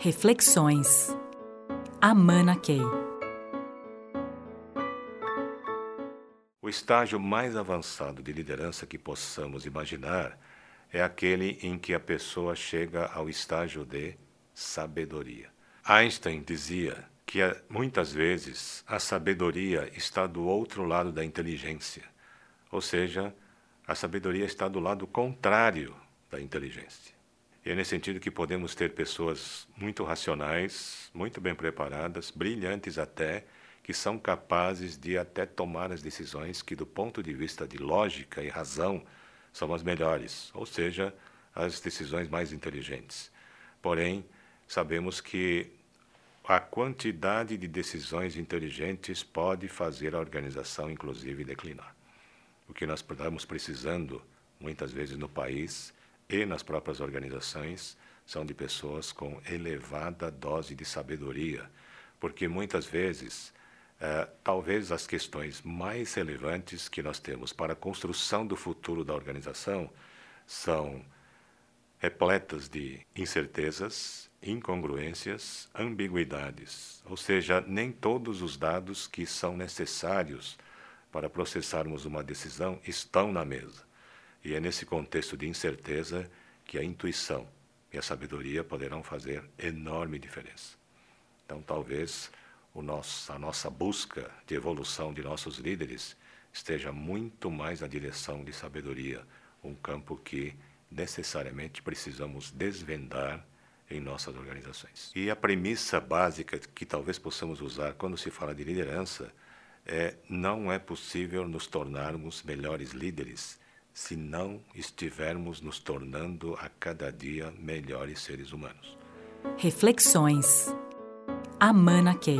Reflexões. Amana Key. O estágio mais avançado de liderança que possamos imaginar é aquele em que a pessoa chega ao estágio de sabedoria. Einstein dizia que muitas vezes a sabedoria está do outro lado da inteligência, ou seja, a sabedoria está do lado contrário da inteligência. E é nesse sentido que podemos ter pessoas muito racionais, muito bem preparadas, brilhantes até, que são capazes de até tomar as decisões que, do ponto de vista de lógica e razão, são as melhores, ou seja, as decisões mais inteligentes. Porém, sabemos que a quantidade de decisões inteligentes pode fazer a organização, inclusive, declinar. O que nós estamos precisando, muitas vezes no país, e nas próprias organizações são de pessoas com elevada dose de sabedoria, porque muitas vezes, eh, talvez as questões mais relevantes que nós temos para a construção do futuro da organização são repletas de incertezas, incongruências, ambiguidades, ou seja, nem todos os dados que são necessários para processarmos uma decisão estão na mesa. E é nesse contexto de incerteza que a intuição e a sabedoria poderão fazer enorme diferença. Então, talvez nosso, a nossa busca de evolução de nossos líderes esteja muito mais na direção de sabedoria, um campo que necessariamente precisamos desvendar em nossas organizações. E a premissa básica que talvez possamos usar quando se fala de liderança é não é possível nos tornarmos melhores líderes se não estivermos nos tornando a cada dia melhores seres humanos. Reflexões. Amana Key.